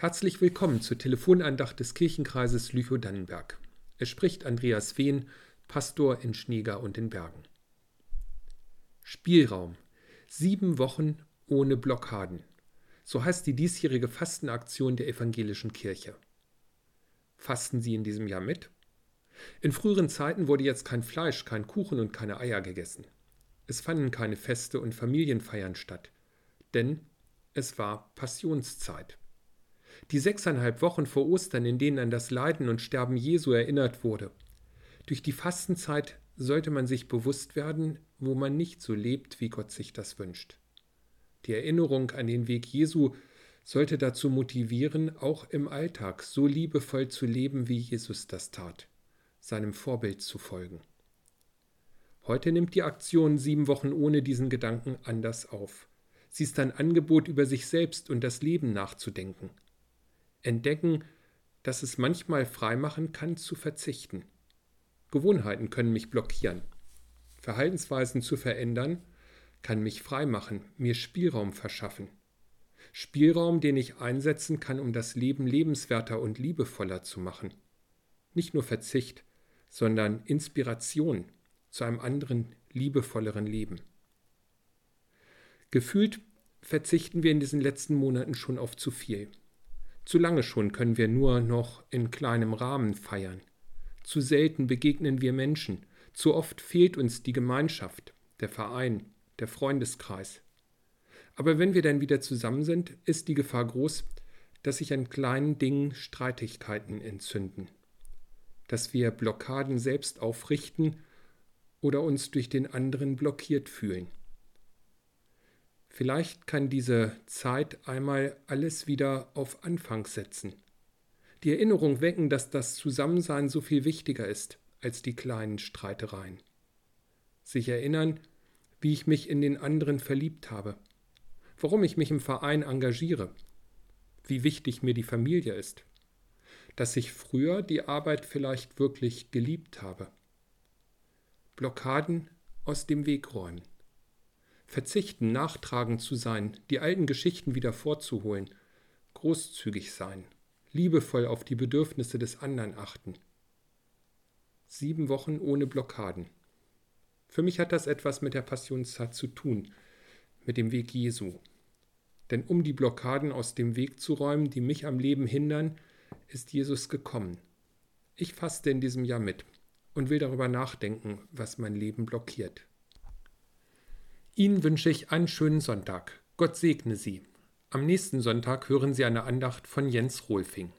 Herzlich willkommen zur Telefonandacht des Kirchenkreises Lüchow-Dannenberg. Es spricht Andreas Wehn, Pastor in Schneegar und den Bergen. Spielraum. Sieben Wochen ohne Blockaden. So heißt die diesjährige Fastenaktion der evangelischen Kirche. Fasten Sie in diesem Jahr mit? In früheren Zeiten wurde jetzt kein Fleisch, kein Kuchen und keine Eier gegessen. Es fanden keine Feste und Familienfeiern statt, denn es war Passionszeit. Die sechseinhalb Wochen vor Ostern, in denen an das Leiden und Sterben Jesu erinnert wurde. Durch die Fastenzeit sollte man sich bewusst werden, wo man nicht so lebt, wie Gott sich das wünscht. Die Erinnerung an den Weg Jesu sollte dazu motivieren, auch im Alltag so liebevoll zu leben, wie Jesus das tat, seinem Vorbild zu folgen. Heute nimmt die Aktion sieben Wochen ohne diesen Gedanken anders auf. Sie ist ein Angebot, über sich selbst und das Leben nachzudenken, entdecken, dass es manchmal freimachen kann, zu verzichten. Gewohnheiten können mich blockieren. Verhaltensweisen zu verändern, kann mich freimachen, mir Spielraum verschaffen. Spielraum, den ich einsetzen kann, um das Leben lebenswerter und liebevoller zu machen. Nicht nur Verzicht, sondern Inspiration zu einem anderen, liebevolleren Leben. Gefühlt verzichten wir in diesen letzten Monaten schon auf zu viel. Zu lange schon können wir nur noch in kleinem Rahmen feiern. Zu selten begegnen wir Menschen. Zu oft fehlt uns die Gemeinschaft, der Verein, der Freundeskreis. Aber wenn wir dann wieder zusammen sind, ist die Gefahr groß, dass sich an kleinen Dingen Streitigkeiten entzünden, dass wir Blockaden selbst aufrichten oder uns durch den anderen blockiert fühlen. Vielleicht kann diese Zeit einmal alles wieder auf Anfang setzen. Die Erinnerung wecken, dass das Zusammensein so viel wichtiger ist als die kleinen Streitereien. Sich erinnern, wie ich mich in den anderen verliebt habe, warum ich mich im Verein engagiere, wie wichtig mir die Familie ist, dass ich früher die Arbeit vielleicht wirklich geliebt habe. Blockaden aus dem Weg räumen verzichten, nachtragend zu sein, die alten Geschichten wieder vorzuholen, großzügig sein, liebevoll auf die Bedürfnisse des anderen achten. Sieben Wochen ohne Blockaden. Für mich hat das etwas mit der Passionszeit zu tun, mit dem Weg Jesu. Denn um die Blockaden aus dem Weg zu räumen, die mich am Leben hindern, ist Jesus gekommen. Ich faste in diesem Jahr mit und will darüber nachdenken, was mein Leben blockiert. Ihnen wünsche ich einen schönen Sonntag. Gott segne Sie. Am nächsten Sonntag hören Sie eine Andacht von Jens Rohlfing.